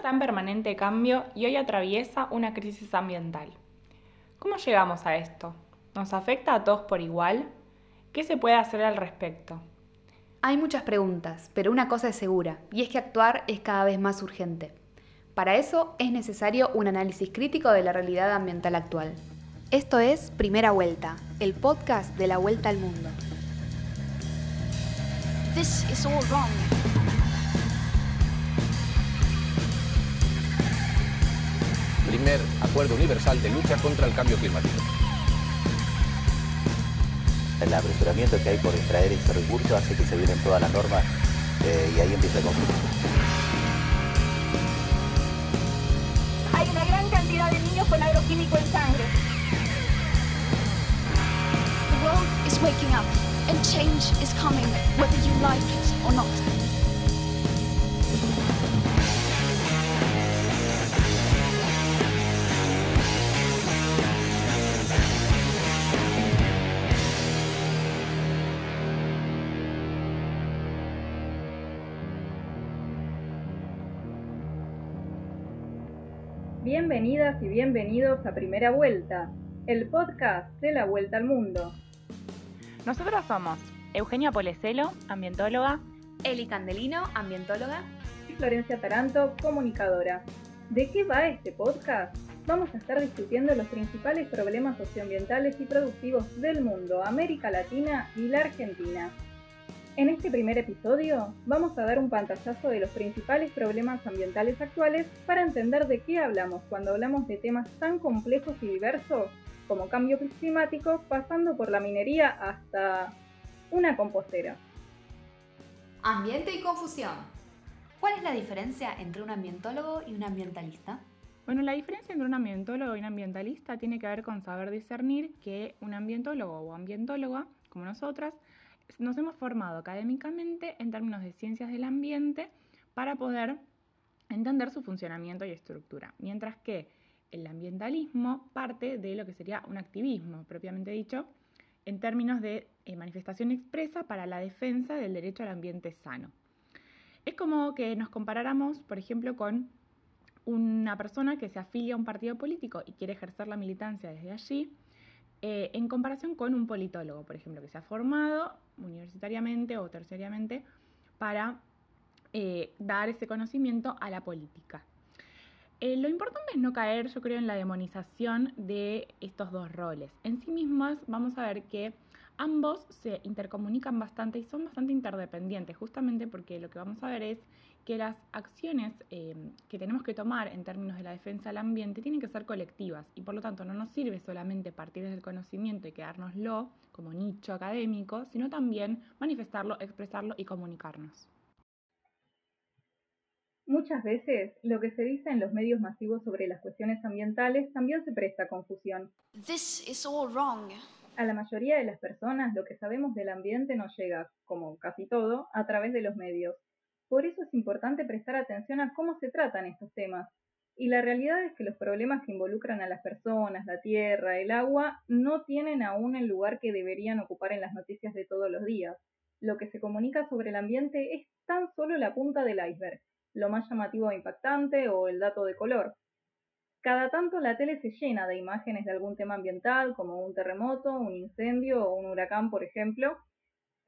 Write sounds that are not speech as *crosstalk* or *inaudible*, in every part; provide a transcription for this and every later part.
está en permanente cambio y hoy atraviesa una crisis ambiental. ¿Cómo llegamos a esto? ¿Nos afecta a todos por igual? ¿Qué se puede hacer al respecto? Hay muchas preguntas, pero una cosa es segura, y es que actuar es cada vez más urgente. Para eso es necesario un análisis crítico de la realidad ambiental actual. Esto es Primera Vuelta, el podcast de la Vuelta al Mundo. This is all wrong. Primer acuerdo universal de lucha contra el cambio climático. El apresuramiento que hay por extraer ese recurso hace que se vienen todas las normas eh, y ahí empieza el conflicto. Hay una gran cantidad de niños con agroquímico en sangre. The world is waking up and change is coming whether you like it or not. Bienvenidas y bienvenidos a Primera Vuelta, el podcast de la Vuelta al Mundo. Nosotros somos Eugenia Polecelo, ambientóloga, Eli Candelino, ambientóloga. Y Florencia Taranto, comunicadora. ¿De qué va este podcast? Vamos a estar discutiendo los principales problemas socioambientales y productivos del mundo, América Latina y la Argentina. En este primer episodio vamos a dar un pantallazo de los principales problemas ambientales actuales para entender de qué hablamos cuando hablamos de temas tan complejos y diversos como cambio climático, pasando por la minería hasta una compostera. Ambiente y confusión. ¿Cuál es la diferencia entre un ambientólogo y un ambientalista? Bueno, la diferencia entre un ambientólogo y un ambientalista tiene que ver con saber discernir que un ambientólogo o ambientóloga, como nosotras, nos hemos formado académicamente en términos de ciencias del ambiente para poder entender su funcionamiento y estructura, mientras que el ambientalismo parte de lo que sería un activismo, propiamente dicho, en términos de eh, manifestación expresa para la defensa del derecho al ambiente sano. Es como que nos comparáramos, por ejemplo, con una persona que se afilia a un partido político y quiere ejercer la militancia desde allí, eh, en comparación con un politólogo, por ejemplo, que se ha formado universitariamente o terciariamente para eh, dar ese conocimiento a la política. Eh, lo importante es no caer, yo creo, en la demonización de estos dos roles. En sí mismas vamos a ver que ambos se intercomunican bastante y son bastante interdependientes, justamente porque lo que vamos a ver es que las acciones eh, que tenemos que tomar en términos de la defensa del ambiente tienen que ser colectivas y por lo tanto no nos sirve solamente partir del conocimiento y quedárnoslo como nicho académico, sino también manifestarlo, expresarlo y comunicarnos. Muchas veces lo que se dice en los medios masivos sobre las cuestiones ambientales también se presta a confusión. This is all wrong. A la mayoría de las personas lo que sabemos del ambiente nos llega, como casi todo, a través de los medios. Por eso es importante prestar atención a cómo se tratan estos temas. Y la realidad es que los problemas que involucran a las personas, la tierra, el agua, no tienen aún el lugar que deberían ocupar en las noticias de todos los días. Lo que se comunica sobre el ambiente es tan solo la punta del iceberg lo más llamativo e impactante o el dato de color. Cada tanto la tele se llena de imágenes de algún tema ambiental, como un terremoto, un incendio o un huracán, por ejemplo,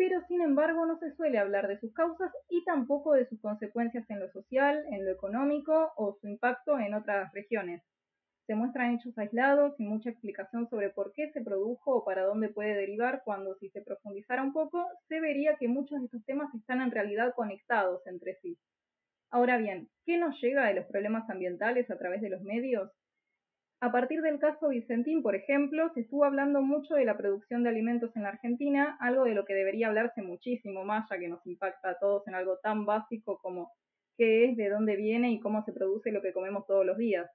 pero sin embargo no se suele hablar de sus causas y tampoco de sus consecuencias en lo social, en lo económico o su impacto en otras regiones. Se muestran hechos aislados sin mucha explicación sobre por qué se produjo o para dónde puede derivar, cuando si se profundizara un poco, se vería que muchos de estos temas están en realidad conectados entre sí. Ahora bien, ¿qué nos llega de los problemas ambientales a través de los medios? A partir del caso Vicentín, por ejemplo, se estuvo hablando mucho de la producción de alimentos en la Argentina, algo de lo que debería hablarse muchísimo más, ya que nos impacta a todos en algo tan básico como qué es, de dónde viene y cómo se produce lo que comemos todos los días.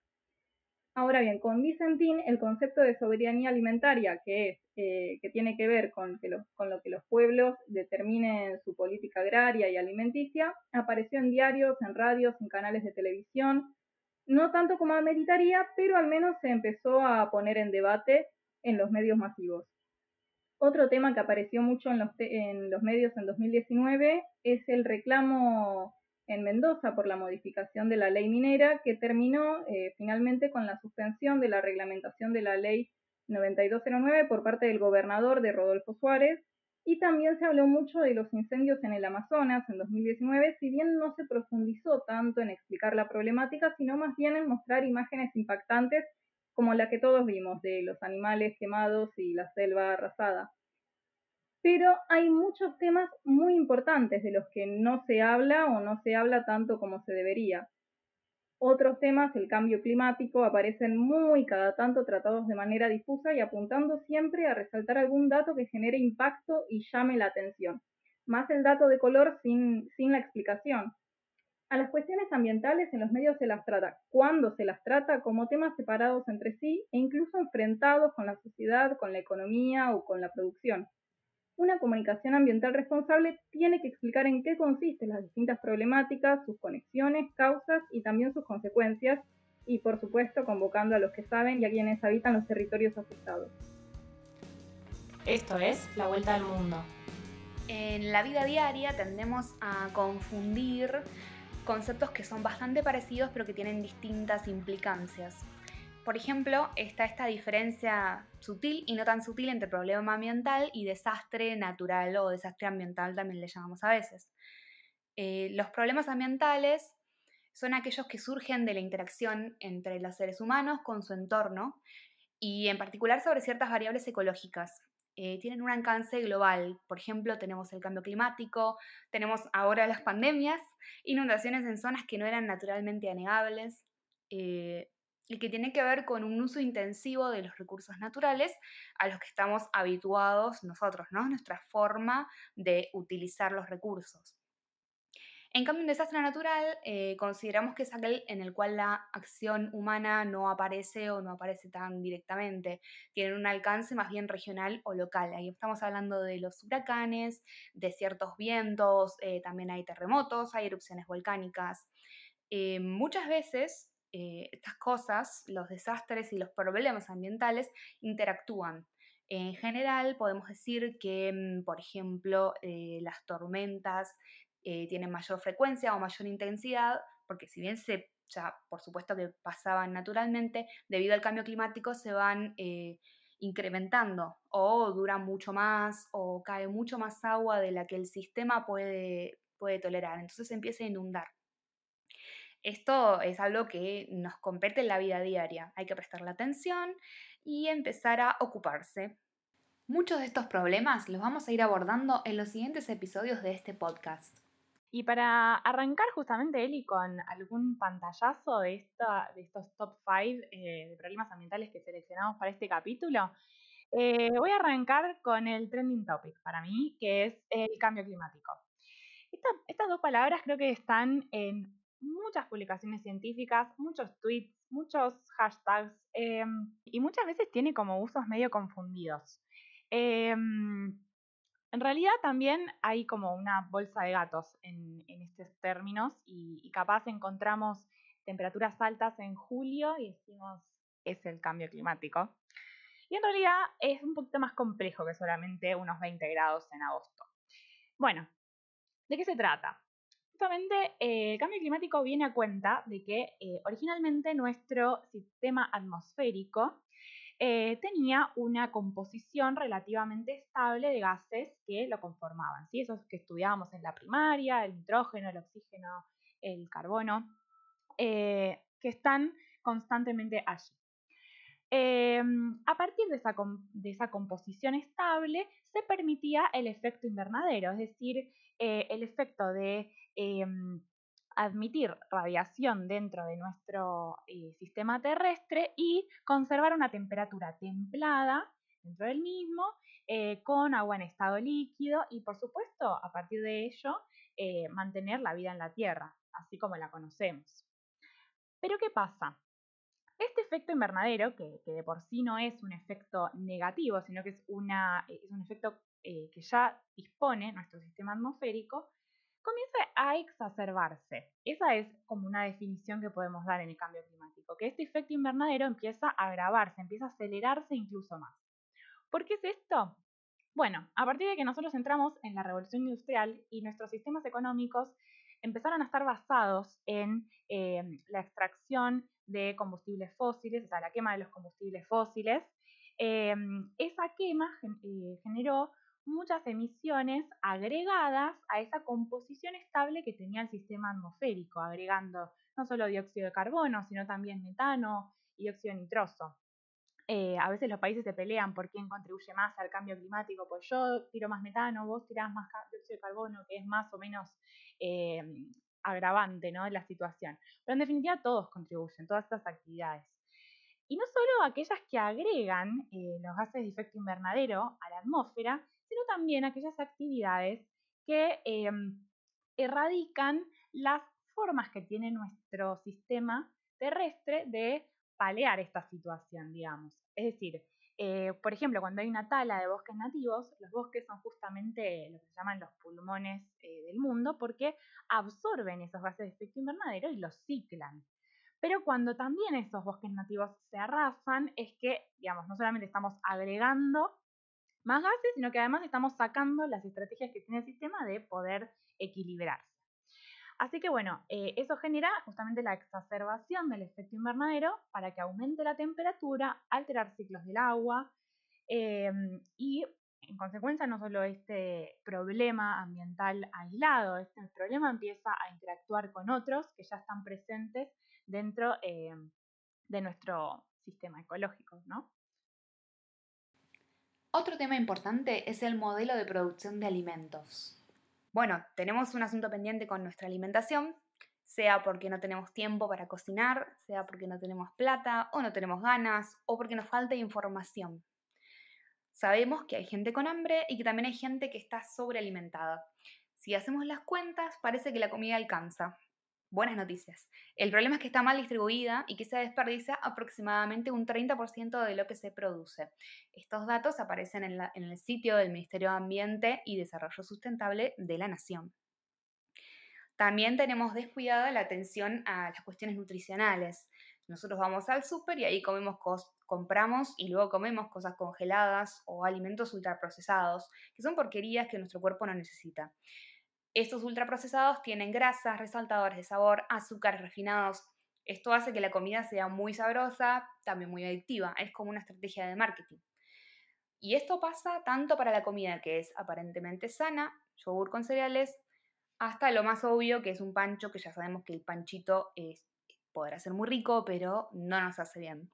Ahora bien, con Vicentín, el concepto de soberanía alimentaria, que es eh, que tiene que ver con, con lo que los pueblos determinen su política agraria y alimenticia, apareció en diarios, en radios, en canales de televisión, no tanto como ameritaría, pero al menos se empezó a poner en debate en los medios masivos. Otro tema que apareció mucho en los, en los medios en 2019 es el reclamo en Mendoza por la modificación de la ley minera que terminó eh, finalmente con la suspensión de la reglamentación de la ley 9209 por parte del gobernador de Rodolfo Suárez y también se habló mucho de los incendios en el Amazonas en 2019, si bien no se profundizó tanto en explicar la problemática, sino más bien en mostrar imágenes impactantes como la que todos vimos de los animales quemados y la selva arrasada. Pero hay muchos temas muy importantes de los que no se habla o no se habla tanto como se debería. Otros temas, el cambio climático, aparecen muy cada tanto tratados de manera difusa y apuntando siempre a resaltar algún dato que genere impacto y llame la atención, más el dato de color sin, la explicación. A las cuestiones ambientales en los medios se las trata, cuando se las trata, como temas separados entre sí e incluso enfrentados con la sociedad, con la economía o con la producción. Una comunicación ambiental responsable tiene que explicar en qué consisten las distintas problemáticas, sus conexiones, causas y también sus consecuencias, y por supuesto convocando a los que saben y a quienes habitan los territorios afectados. Esto es La Vuelta al Mundo. En la vida diaria tendemos a confundir conceptos que son bastante parecidos pero que tienen distintas implicancias. Por ejemplo, está esta diferencia sutil y no tan sutil entre problema ambiental y desastre natural o desastre ambiental también le llamamos a veces. Eh, los problemas ambientales son aquellos que surgen de la interacción entre los seres humanos con su entorno y en particular sobre ciertas variables ecológicas. Eh, tienen un alcance global. Por ejemplo, tenemos el cambio climático, tenemos ahora las pandemias, inundaciones en zonas que no eran naturalmente anegables, eh, y que tiene que ver con un uso intensivo de los recursos naturales a los que estamos habituados nosotros, ¿no? Nuestra forma de utilizar los recursos. En cambio, un desastre natural eh, consideramos que es aquel en el cual la acción humana no aparece o no aparece tan directamente, tiene un alcance más bien regional o local. Ahí estamos hablando de los huracanes, de ciertos vientos, eh, también hay terremotos, hay erupciones volcánicas. Eh, muchas veces eh, estas cosas, los desastres y los problemas ambientales interactúan. En general, podemos decir que, mm, por ejemplo, eh, las tormentas eh, tienen mayor frecuencia o mayor intensidad, porque si bien se, ya por supuesto que pasaban naturalmente, debido al cambio climático se van incrementando o duran mucho más o cae mucho más agua de la que el sistema puede, puede tolerar. Entonces se empieza a inundar. Esto es algo que nos compete en la vida diaria. Hay que prestarle atención y empezar a ocuparse. Muchos de estos problemas los vamos a ir abordando en los siguientes episodios de este podcast. Y para arrancar justamente, Eli, con algún pantallazo de, esta, de estos top 5 eh, de problemas ambientales que seleccionamos para este capítulo, eh, voy a arrancar con el trending topic para mí, que es el cambio climático. estas dos palabras creo que están en muchas publicaciones científicas, muchos tweets, muchos hashtags em, y muchas veces tiene como usos medio confundidos. Em, en realidad también hay como una bolsa de gatos en, estos términos y, capaz encontramos temperaturas altas en julio y decimos es el cambio climático. Y en realidad es un poquito más complejo que solamente unos 20 grados en agosto. Bueno, ¿de qué se trata? Justamente eh, el cambio climático viene a cuenta de que eh, originalmente nuestro sistema atmosférico eh, tenía una composición relativamente estable de gases que lo conformaban, ¿sí? esos que estudiábamos en la primaria, el nitrógeno, el oxígeno, el carbono, que están constantemente allí. Em, a partir de esa, de esa, composición estable se permitía el efecto invernadero, es decir, el efecto de Em, admitir radiación dentro de nuestro eh, sistema terrestre y conservar una temperatura templada dentro del mismo, eh, con agua en estado líquido y por supuesto a partir de ello eh, mantener la vida en la Tierra, así como la conocemos. Pero ¿qué pasa? Este efecto invernadero, que, de por sí no es un efecto negativo, sino que es, una, es un efecto que ya dispone nuestro sistema atmosférico, comienza a exacerbarse. Esa es como una definición que podemos dar en el cambio climático, que este efecto invernadero empieza a agravarse, empieza a acelerarse incluso más. ¿Por qué es esto? Bueno, a partir de que nosotros entramos en la revolución industrial y nuestros sistemas económicos empezaron a estar basados en eh, la extracción de combustibles fósiles, o sea, la quema de los combustibles fósiles. Eh, esa quema generó muchas emisiones agregadas a esa composición estable que tenía el sistema atmosférico, agregando no solo dióxido de carbono, sino también metano y dióxido nitroso. Eh, a veces los países se pelean por quién contribuye más al cambio climático, pues yo tiro más metano, vos tirás más dióxido de carbono, que es más o menos eh, agravante ¿no? la situación. Pero en definitiva todos contribuyen, todas estas actividades. Y no solo aquellas que agregan eh, los gases de efecto invernadero a la atmósfera, sino también aquellas actividades que erradican las formas que tiene nuestro sistema terrestre de palear esta situación, digamos. Es decir, eh, por ejemplo, cuando hay una tala de bosques nativos, los bosques son justamente lo que se llaman los pulmones eh, del mundo porque absorben esos gases de efecto invernadero y los ciclan. Pero cuando también esos bosques nativos se arrasan, es que, digamos, no solamente estamos agregando más gases, sino que además estamos sacando las estrategias que tiene el sistema de poder equilibrarse. Así que bueno, eh, eso genera justamente la exacerbación del efecto invernadero para que aumente la temperatura, alterar ciclos del agua em, y en consecuencia no solo este problema ambiental aislado, este problema empieza a interactuar con otros que ya están presentes dentro em, de nuestro sistema ecológico. Otro tema importante es el modelo de producción de alimentos. Bueno, tenemos un asunto pendiente con nuestra alimentación, sea porque no tenemos tiempo para cocinar, sea porque no tenemos plata o no tenemos ganas o porque nos falta información. Sabemos que hay gente con hambre y que también hay gente que está sobrealimentada. Si hacemos las cuentas, parece que la comida alcanza, buenas noticias. El problema es que está mal distribuida y que se desperdicia aproximadamente un 30% de lo que se produce. Estos datos aparecen en, el sitio del Ministerio de Ambiente y Desarrollo Sustentable de la Nación. También tenemos descuidada la atención a las cuestiones nutricionales. Nosotros vamos al súper y ahí comemos compramos y luego comemos cosas congeladas o alimentos ultraprocesados, que son porquerías que nuestro cuerpo no necesita. Estos ultraprocesados tienen grasas, resaltadores de sabor, azúcares refinados. Esto hace que la comida sea muy sabrosa, también muy adictiva. Es como una estrategia de marketing. Y esto pasa tanto para la comida que es aparentemente sana, yogur con cereales, hasta lo más obvio que es un pancho, que ya sabemos que el panchito es, podrá ser muy rico, pero no nos hace bien.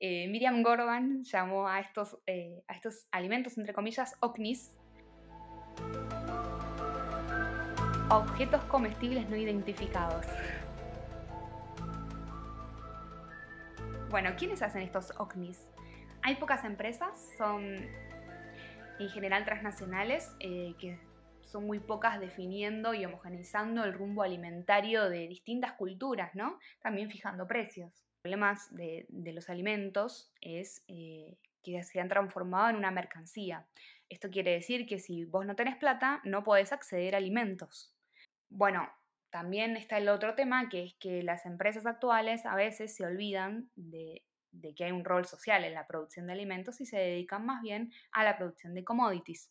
Eh, Miriam Gorban llamó a estos, eh, a estos alimentos, entre comillas, OCNIS, Objetos comestibles no identificados. Bueno, ¿quiénes hacen estos OCNIs? Hay pocas empresas, son en general transnacionales, eh, que son muy pocas definiendo y homogeneizando el rumbo alimentario de distintas culturas, ¿no? También fijando precios. Problemas de, de los alimentos es eh, que se han transformado en una mercancía. Esto quiere decir que si vos no tenés plata, no podés acceder a alimentos. Bueno, también está el otro tema, que es que las empresas actuales a veces se olvidan de, que hay un rol social en la producción de alimentos y se dedican más bien a la producción de commodities.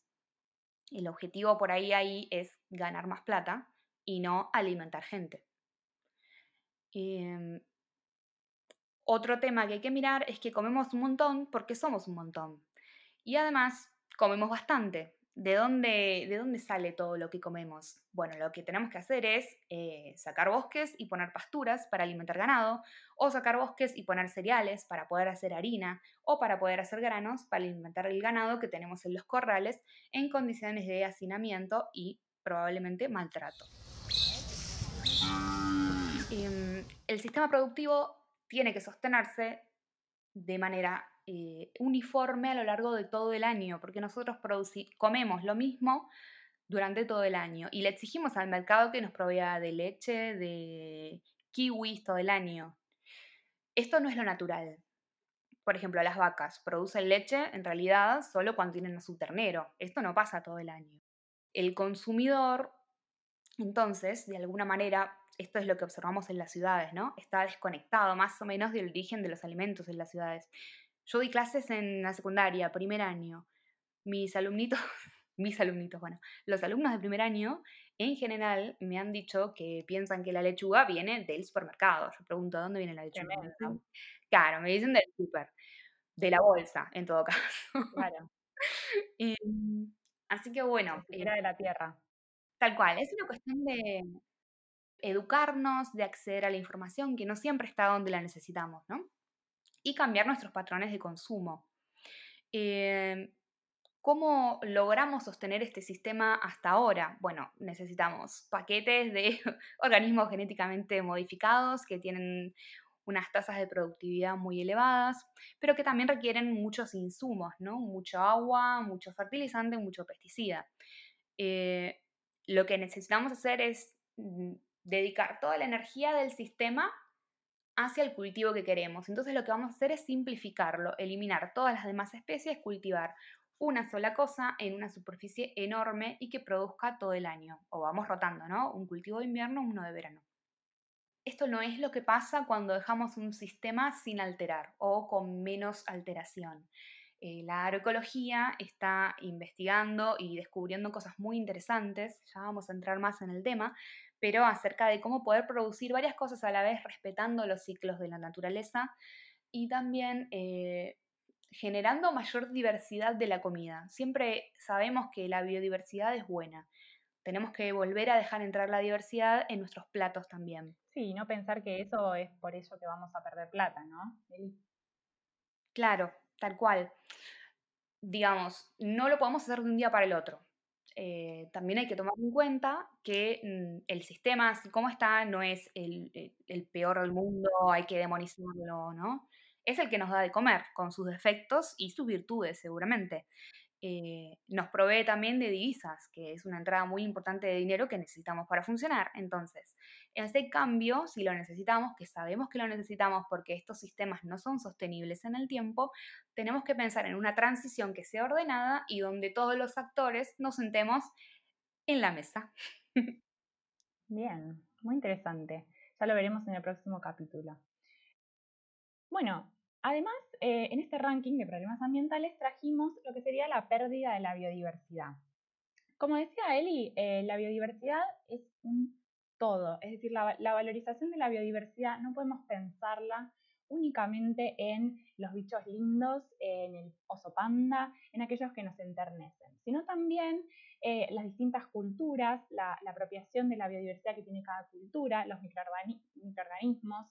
El objetivo por ahí, ahí es ganar más plata y no alimentar gente. Em, otro tema que hay que mirar es que comemos un montón porque somos un montón. Y además comemos bastante, ¿De dónde, ¿De dónde sale todo lo que comemos? Bueno, lo que tenemos que hacer es eh, sacar bosques y poner pasturas para alimentar ganado, o sacar bosques y poner cereales para poder hacer harina, o para poder hacer granos para alimentar el ganado que tenemos en los corrales en condiciones de hacinamiento y probablemente maltrato. Em, el sistema productivo tiene que sostenerse de manera eh, uniforme a lo largo de todo el año, porque nosotros comemos lo mismo durante todo el año y le exigimos al mercado que nos provea de leche, de kiwis todo el año. Esto no es lo natural. Por ejemplo, las vacas producen leche en realidad solo cuando tienen a su ternero. Esto no pasa todo el año. El consumidor, entonces, de alguna manera, esto es lo que observamos en las ciudades, ¿no? Está desconectado más o menos del origen de los alimentos en las ciudades. Yo di clases en la secundaria, primer año. Mis alumnitos, *laughs* mis alumnitos, bueno, los alumnos de primer año en general me han dicho que piensan que la lechuga viene del supermercado. Yo pregunto, ¿dónde viene la lechuga? Tremendo. Claro, me dicen del super, de la bolsa, en todo *laughs* caso. Claro, así que bueno, eh, siquiera de la tierra. tal cual, es una cuestión de educarnos, de acceder a la información que no siempre está donde la necesitamos, ¿no? Y cambiar nuestros patrones de consumo. Em, ¿Cómo logramos sostener este sistema hasta ahora? Bueno, necesitamos paquetes de *laughs* organismos genéticamente modificados que tienen unas tasas de productividad muy elevadas, pero que también requieren muchos insumos, ¿no? Mucho agua, mucho fertilizante, mucho pesticida. Eh, lo que necesitamos hacer es mm, dedicar toda la energía del sistema hacia el cultivo que queremos. Entonces lo que vamos a hacer es simplificarlo, eliminar todas las demás especies, cultivar una sola cosa en una superficie enorme y que produzca todo el año. O vamos rotando, ¿no? Un cultivo de invierno, uno de verano. Esto no es lo que pasa cuando dejamos un sistema sin alterar o con menos alteración. Eh, la agroecología está investigando y descubriendo cosas muy interesantes, ya vamos a entrar más en el tema, pero acerca de cómo poder producir varias cosas a la vez respetando los ciclos de la naturaleza y también eh, generando mayor diversidad de la comida. Siempre sabemos que la biodiversidad es buena. Tenemos que volver a dejar entrar la diversidad en nuestros platos también. Sí, no pensar que eso es por eso que vamos a perder plata, ¿no? Claro, tal cual. Digamos, no lo podemos hacer de un día para el otro. Eh, también hay que tomar en cuenta que mm, el sistema, así como está, no es el, el- el peor del mundo, hay que demonizarlo, ¿no? Es el que nos da de comer, con sus defectos y sus virtudes, seguramente. Eh, nos provee también de divisas, que es una entrada muy importante de dinero que necesitamos para funcionar. Entonces, ese cambio, si lo necesitamos, que sabemos que lo necesitamos porque estos sistemas no son sostenibles en el tiempo, tenemos que pensar en una transición que sea ordenada y donde todos los actores nos sentemos en la mesa. *laughs* Bien, muy interesante. Ya lo veremos en el próximo capítulo. Bueno, además, eh, en este ranking de problemas ambientales trajimos lo que sería la pérdida de la biodiversidad. Como decía Eli, eh, la biodiversidad es un todo, es decir, la, valorización de la biodiversidad no podemos pensarla únicamente en los bichos lindos, en el oso panda, en aquellos que nos enternecen, sino también eh, las distintas culturas, la, apropiación de la biodiversidad que tiene cada cultura, los microorgani- microorganismos,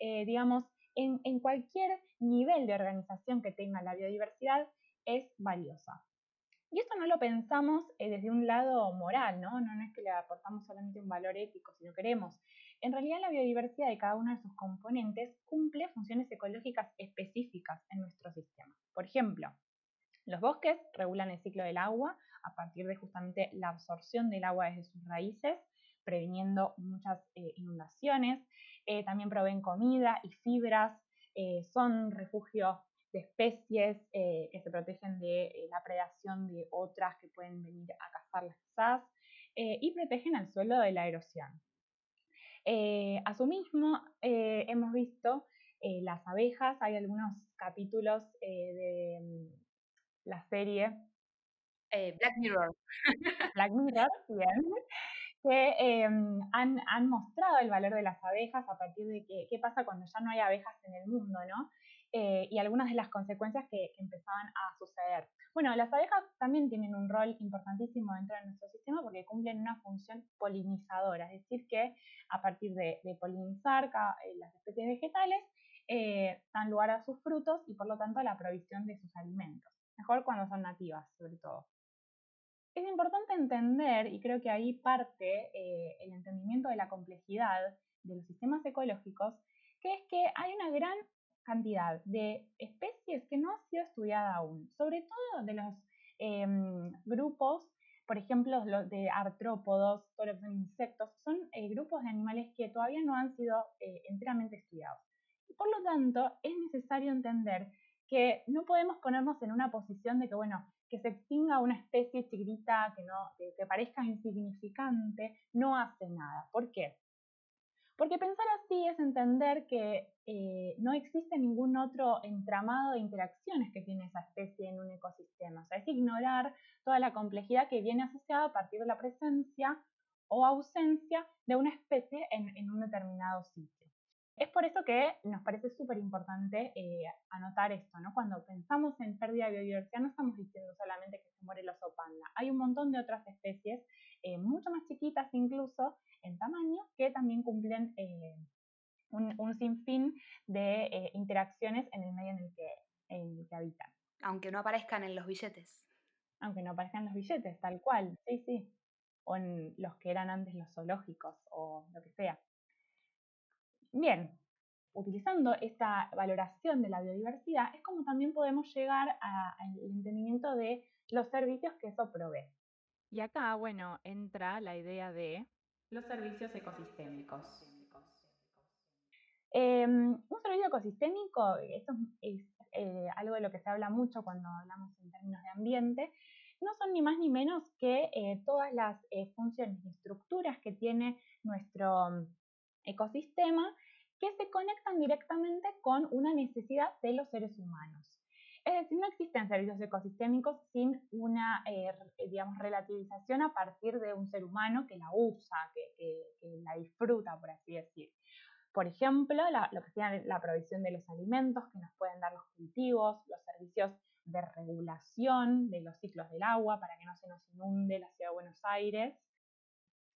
digamos, en, cualquier nivel de organización que tenga la biodiversidad es valiosa. Y esto no lo pensamos eh, desde un lado moral, ¿no? ¿no? No es que le aportamos solamente un valor ético, si lo queremos. En realidad la biodiversidad de cada uno de sus componentes cumple funciones ecológicas específicas en nuestro sistema. Por ejemplo, los bosques regulan el ciclo del agua a partir de justamente la absorción del agua desde sus raíces, previniendo muchas eh, inundaciones. Eh, también proveen comida y fibras, eh, son refugio de especies eh, que se protegen de la predación de otras que pueden venir a cazarlas quizás y protegen al suelo de la erosión. Asimismo, hemos visto las abejas, hay algunos capítulos de mm, la serie Eh, Black Mirror. Black Mirror, bien, *laughs* que eh, han, han mostrado el valor de las abejas a partir de que, qué pasa cuando ya no hay abejas en el mundo, ¿no? Eh, y algunas de las consecuencias que, que empezaban a suceder. Bueno, las abejas también tienen un rol importantísimo dentro de nuestro sistema porque cumplen una función polinizadora, es decir, que a partir de, polinizar eh, las especies vegetales, eh, dan lugar a sus frutos y por lo tanto a la provisión de sus alimentos. Mejor cuando son nativas, sobre todo. Es importante entender, y creo que ahí parte eh, el entendimiento de la complejidad de los sistemas ecológicos, que es que hay una gran cantidad de especies que no ha sido estudiada aún, sobre todo de los em, grupos, por ejemplo, los de artrópodos, todo lo que son insectos, son eh, grupos de animales que todavía no han sido eh, enteramente estudiados. Por lo tanto, es necesario entender que no podemos ponernos en una posición de que, bueno, que se extinga una especie chiquitita que, no, que, parezca insignificante, no hace nada. ¿Por qué? Porque pensar así es entender que eh, no existe ningún otro entramado de interacciones que tiene esa especie en un ecosistema. O sea, es ignorar toda la complejidad que viene asociada a partir de la presencia o ausencia de una especie en, un determinado sitio. Es por eso que nos parece súper importante eh, anotar esto, ¿no? Cuando pensamos en pérdida de biodiversidad no estamos diciendo solamente que se muere el oso panda. Hay un montón de otras especies, eh, mucho más chiquitas incluso en tamaño, que también cumplen eh, un, sinfín de interacciones en el medio en el, que, en el que habitan. Aunque no aparezcan en los billetes. Aunque no aparezcan en los billetes, tal cual, sí, sí o en los que eran antes los zoológicos o lo que sea. Bien, utilizando esta valoración de la biodiversidad es como también podemos llegar al entendimiento de los servicios que eso provee. Y acá, bueno, entra la idea de los servicios ecosistémicos. Em, un servicio ecosistémico, esto es, eh, algo de lo que se habla mucho cuando hablamos en términos de ambiente, no son ni más ni menos que eh, todas las eh, funciones y estructuras que tiene nuestro ecosistema que se conectan directamente con una necesidad de los seres humanos. Es decir, no existen servicios ecosistémicos sin una, eh, digamos, relativización a partir de un ser humano que la usa, que, la disfruta, por así decir. Por ejemplo, lo que la provisión de los alimentos que nos pueden dar los cultivos, los servicios de regulación de los ciclos del agua para que no se nos inunde la ciudad de Buenos Aires,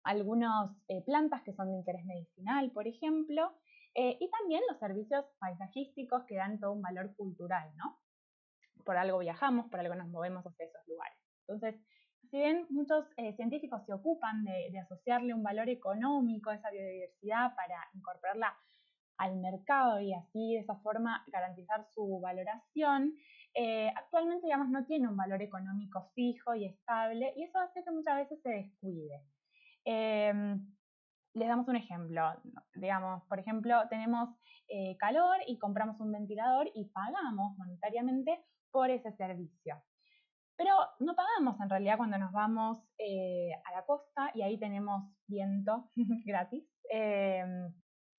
algunas eh, plantas que son de interés medicinal, por ejemplo, eh, y también los servicios paisajísticos que dan todo un valor cultural, ¿no? Por algo viajamos, por algo nos movemos hacia esos lugares. Entonces, si bien muchos eh, científicos se ocupan de, asociarle un valor económico a esa biodiversidad para incorporarla al mercado y así de esa forma garantizar su valoración, eh, actualmente, digamos, no tiene un valor económico fijo y estable y eso hace que muchas veces se descuide. Em, les damos un ejemplo. Digamos, por ejemplo, tenemos eh, calor y compramos un ventilador y pagamos monetariamente por ese servicio. Pero no pagamos en realidad cuando nos vamos eh, a la costa y ahí tenemos viento *laughs* gratis. Em,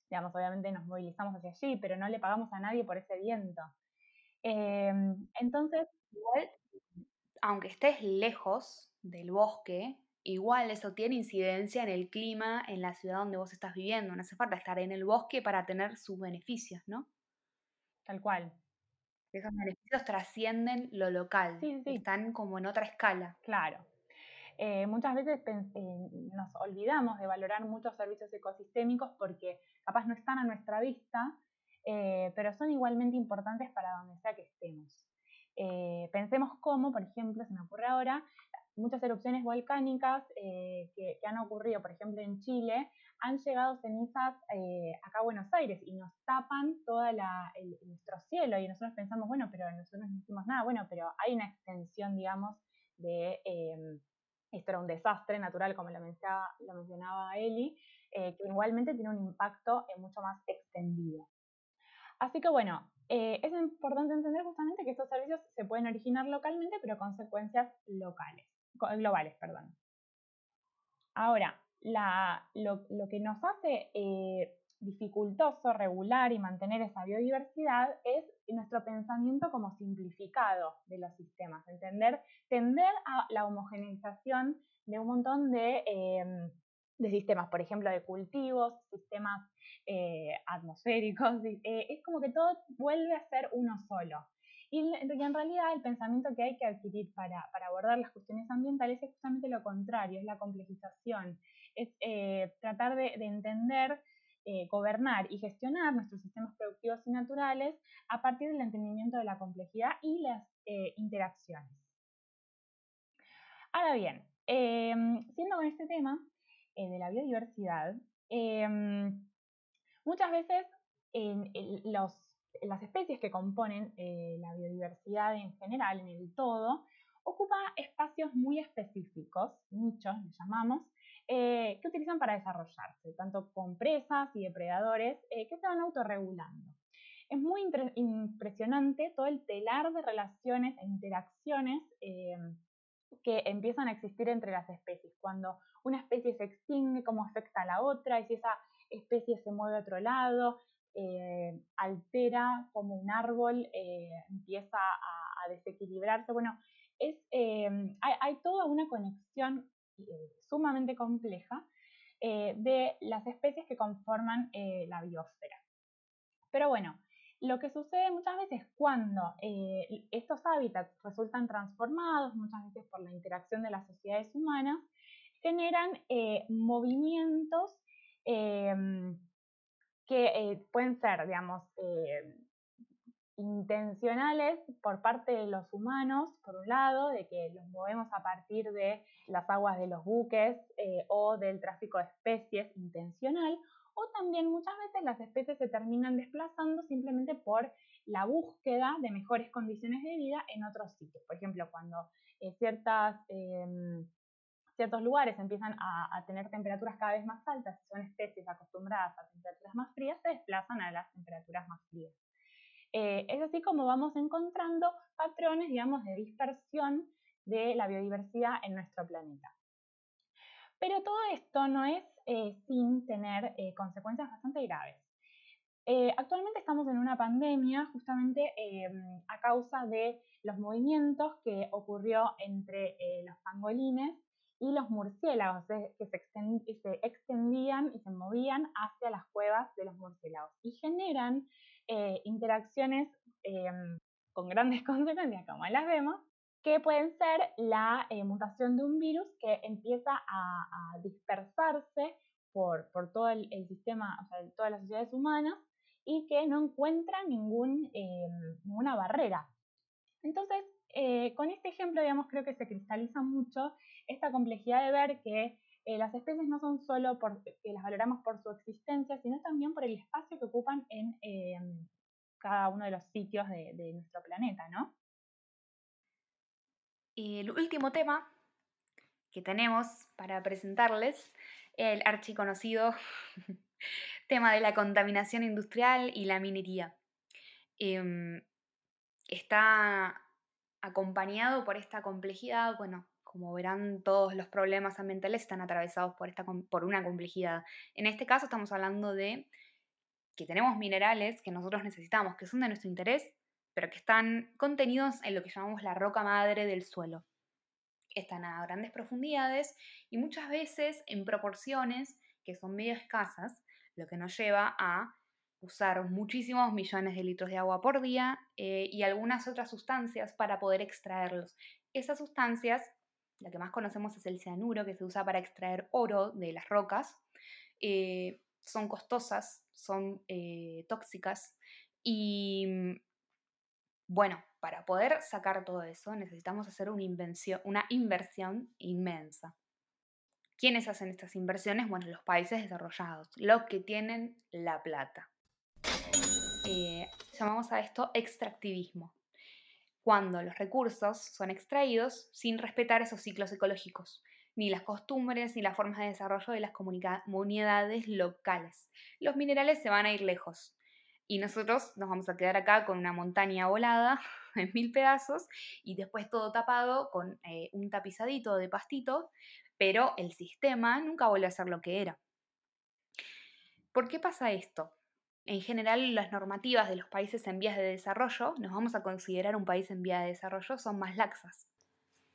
digamos, obviamente nos movilizamos hacia allí, pero no le pagamos a nadie por ese viento. Em, entonces, igual, aunque estés lejos del bosque, igual eso tiene incidencia en el clima en la ciudad donde vos estás viviendo. No hace falta estar en el bosque para tener sus beneficios, ¿no? Tal cual. Esos beneficios trascienden lo local, están como en otra escala. Claro. Eh, muchas veces eh, nos olvidamos de valorar muchos servicios ecosistémicos porque capaz no están a nuestra vista eh, pero son igualmente importantes para donde sea que estemos. Pensemos cómo, por ejemplo, se me ocurre ahora, muchas erupciones volcánicas eh, que, han ocurrido, por ejemplo, en Chile, han llegado cenizas acá a Buenos Aires y nos tapan todo nuestro cielo. Y nosotros pensamos, bueno, pero nosotros no hicimos nada, bueno, pero hay una extensión, digamos, de, esto era un desastre natural, como lo mencionaba, Eli, que igualmente tiene un impacto mucho más extendido. Así que bueno, eh, es importante entender justamente que estos servicios se pueden originar localmente, pero consecuencias locales, globales. Perdón. Ahora, lo, que nos hace eh, dificultoso regular y mantener esa biodiversidad es nuestro pensamiento como simplificado de los sistemas, entender, tender a la homogeneización de un montón de, em, de sistemas, por ejemplo, de cultivos, sistemas eh, atmosféricos, eh, es como que todo vuelve a ser uno solo. Y, en realidad el pensamiento que hay que adquirir para, abordar las cuestiones ambientales es justamente lo contrario, es la complejización, es eh, tratar de, entender, gobernar y gestionar nuestros sistemas productivos y naturales a partir del entendimiento de la complejidad y las interacciones. Ahora bien, siendo con este tema de la biodiversidad, Muchas veces en, las especies que componen eh, la biodiversidad en general, en el todo, ocupa espacios muy específicos, nichos le llamamos, eh, que utilizan para desarrollarse, tanto con presas y depredadores eh, que se van autorregulando. Es muy impresionante todo el telar de relaciones e interacciones que empiezan a existir entre las especies. Cuando una especie se extingue, cómo afecta a la otra, y si esa especie se mueve a otro lado, eh, altera como un árbol, eh, empieza a, desequilibrarse. Bueno, es, eh, hay, toda una conexión sumamente compleja de las especies que conforman la biosfera. Pero bueno, lo que sucede muchas veces cuando estos hábitats resultan transformados, muchas veces por la interacción de las sociedades humanas, generan movimientos que pueden ser, digamos, intencionales por parte de los humanos, por un lado, de que los movemos a partir de las aguas de los buques eh, o del tráfico de especies intencional, o también muchas veces las especies se terminan desplazando simplemente por la búsqueda de mejores condiciones de vida en otros sitios. Por ejemplo, cuando eh, ciertas, em, ciertos lugares empiezan a, tener temperaturas cada vez más altas y son especies acostumbradas a temperaturas más frías, se desplazan a las temperaturas más frías. Eh, es así como vamos encontrando patrones, digamos, de dispersión de la biodiversidad en nuestro planeta. Pero todo esto no es eh, sin tener eh, consecuencias bastante graves. actualmente estamos en una pandemia justamente em, a causa de los movimientos que ocurrió entre los pangolines y los murciélagos que se, extendían y se movían hacia las cuevas de los murciélagos y generan eh, interacciones em, con grandes *laughs* consecuencias, como las vemos, que pueden ser la eh, mutación de un virus que empieza a, dispersarse por, todo el, sistema, o sea, todas las sociedades humanas y que no encuentra em, ninguna barrera. Entonces, eh, con este ejemplo, digamos, creo que se cristaliza mucho esta complejidad de ver que eh, las especies no son solo porque las valoramos por su existencia, sino también por el espacio que ocupan en eh, cada uno de los sitios de, nuestro planeta, ¿no? Y el último tema que tenemos para presentarles, el archiconocido *laughs* tema de la contaminación industrial y la minería. Em, está acompañado por esta complejidad, bueno, como verán, todos los problemas ambientales están atravesados por, esta, por una complejidad. En este caso estamos hablando de que tenemos minerales que nosotros necesitamos, que son de nuestro interés, pero que están contenidos en lo que llamamos la roca madre del suelo. Están a grandes profundidades y muchas veces en proporciones que son medio escasas, lo que nos lleva a usar muchísimos millones de litros de agua por día eh, y algunas otras sustancias para poder extraerlos. Esas sustancias la que más conocemos es el cianuro, que se usa para extraer oro de las rocas. Eh, son costosas, son eh, tóxicas y mm, bueno, para poder sacar todo eso necesitamos hacer una, una inversión inmensa. ¿Quiénes hacen estas inversiones? Bueno, los países desarrollados, los que tienen la plata. Eh, llamamos a esto extractivismo cuando los recursos son extraídos sin respetar esos ciclos ecológicos, ni las costumbres ni las formas de desarrollo de las comunidades locales. Los minerales se van a ir lejos y nosotros nos vamos a quedar acá con una montaña volada *laughs* en mil pedazos y después todo tapado con eh, un tapizadito de pastito, pero el sistema nunca vuelve a ser lo que era. ¿Por qué pasa esto? En general las normativas de los países en vías de desarrollo, nos vamos a considerar un país en vía de desarrollo, son más laxas.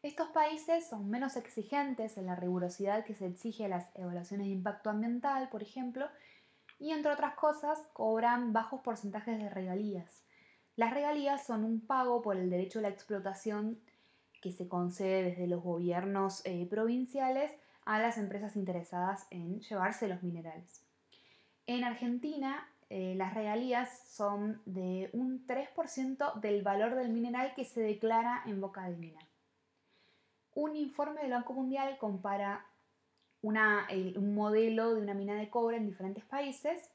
Estos países son menos exigentes en la rigurosidad que se exige a las evaluaciones de impacto ambiental, por ejemplo, y entre otras cosas cobran bajos porcentajes de regalías. Las regalías son un pago por el derecho a la explotación que se concede desde los gobiernos eh, provinciales a las empresas interesadas en llevarse los minerales. En Argentina, eh, las regalías son de un 3% del valor del mineral que se declara en boca de mina. Un informe del Banco Mundial compara un modelo de una mina de cobre en diferentes países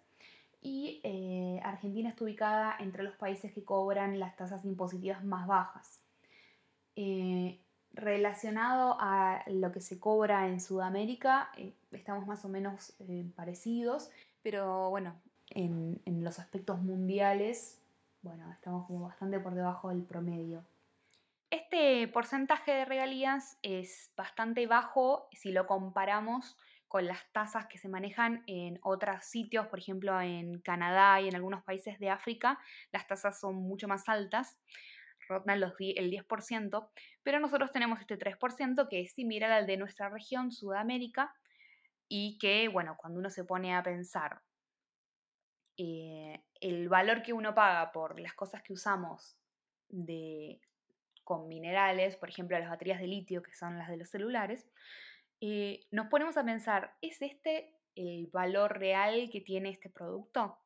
y eh, Argentina está ubicada entre los países que cobran las tasas impositivas más bajas. Eh, relacionado a lo que se cobra en Sudamérica, estamos más o menos parecidos, pero bueno, en, los aspectos mundiales, bueno, estamos como bastante por debajo del promedio. Este porcentaje de regalías es bastante bajo si lo comparamos con las tasas que se manejan en otros sitios, por ejemplo en Canadá y en algunos países de África, las tasas son mucho más altas, rondan el 10%, pero nosotros tenemos este 3% que es similar al de nuestra región, Sudamérica, y que, bueno, cuando uno se pone a pensar eh, el valor que uno paga por las cosas que usamos con minerales, por ejemplo las baterías de litio, que son las de los celulares, eh, nos ponemos a pensar, ¿es este el valor real que tiene este producto?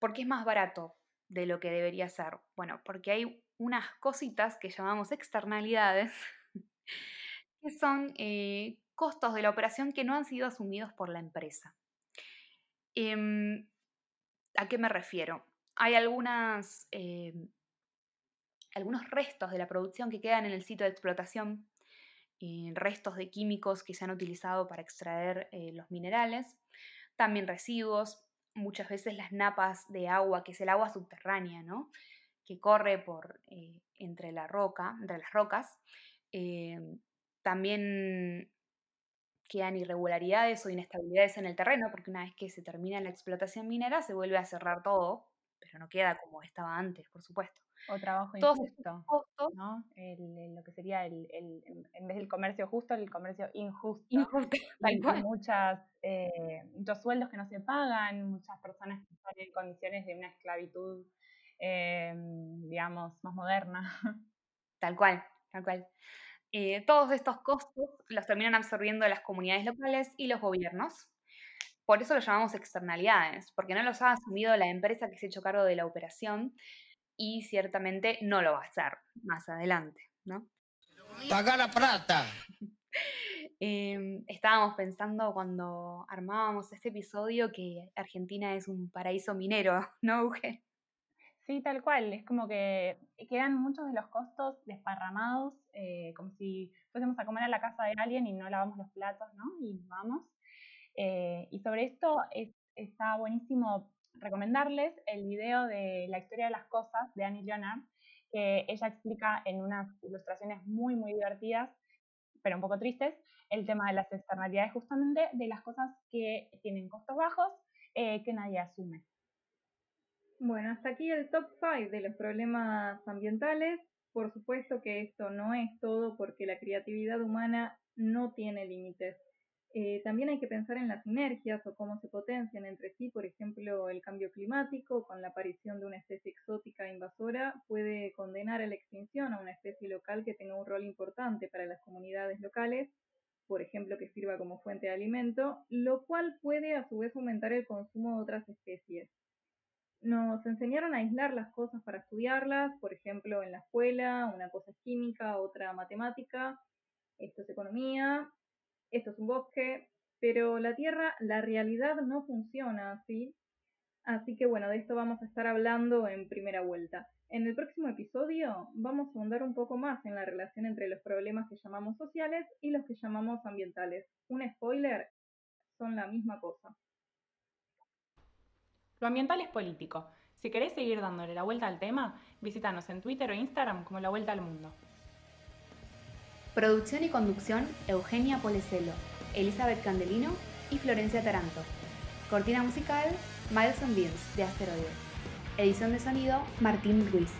¿Por qué es más barato de lo que debería ser? Bueno, porque hay unas cositas que llamamos externalidades, *laughs* que son eh, costos de la operación que no han sido asumidos por la empresa. Em, ¿A qué me refiero? Hay em, algunos restos de la producción que quedan en el sitio de explotación, eh, restos de químicos que se han utilizado para extraer eh, los minerales, también residuos, muchas veces las napas de agua, que es el agua subterránea, ¿no? que corre por, eh, entre la roca, entre las rocas. También quedan irregularidades o inestabilidades en el terreno, porque una vez que se termina la explotación minera se vuelve a cerrar todo, pero no queda como estaba antes, por supuesto. O trabajo injusto, ¿no? lo que sería el, en vez del comercio justo, el comercio injusto. Injusto, *laughs* muchas, eh, muchos sueldos que no se pagan, muchas personas que están en condiciones de una esclavitud, eh, digamos, más moderna. Tal cual, tal cual. Eh, todos estos costos los terminan absorbiendo las comunidades locales y los gobiernos. Por eso los llamamos externalidades, porque no los ha asumido la empresa que se ha hecho cargo de la operación y ciertamente no lo va a hacer más adelante, ¿no? Paga la plata. *laughs* Em, estábamos pensando cuando armábamos este episodio que Argentina es un paraíso minero, *laughs* ¿no, Euge? Sí, tal cual. Es como que quedan muchos de los costos desparramados, eh, como si fuésemos a comer a la casa de alguien y no lavamos los platos, ¿no? Y vamos. Eh, y sobre esto está buenísimo recomendarles el video de La historia de las cosas de Annie Leonard, que ella explica en unas ilustraciones muy, muy divertidas, pero un poco tristes, el tema de las externalidades justamente de las cosas que tienen costos bajos eh, que nadie asume. Bueno, hasta aquí el top 5 de los problemas ambientales. Por supuesto que esto no es todo porque la creatividad humana no tiene límites. Eh, también hay que pensar en las sinergias o cómo se potencian entre sí, por ejemplo, el cambio climático con la aparición de una especie exótica invasora puede condenar a la extinción a una especie local que tenga un rol importante para las comunidades locales, por ejemplo, que sirva como fuente de alimento, lo cual puede a su vez aumentar el consumo de otras especies. Nos enseñaron a aislar las cosas para estudiarlas, por ejemplo, en la escuela, una cosa es química, otra matemática, esto es economía, esto es un bosque, pero la Tierra, la realidad no funciona así. Así que bueno, de esto vamos a estar hablando en primera vuelta. En el próximo episodio vamos a ahondar un poco más en la relación entre los problemas que llamamos sociales y los que llamamos ambientales. Un spoiler, son la misma cosa. Lo ambiental es político. Si querés seguir dándole la vuelta al tema, visítanos en Twitter o Instagram como La Vuelta al Mundo. Producción y conducción, Eugenia Polecelo, Elizabeth Candelino y Florencia Taranto. Cortina musical, Miles and Beans, de Asteroides. Edición de sonido, Martín Ruiz.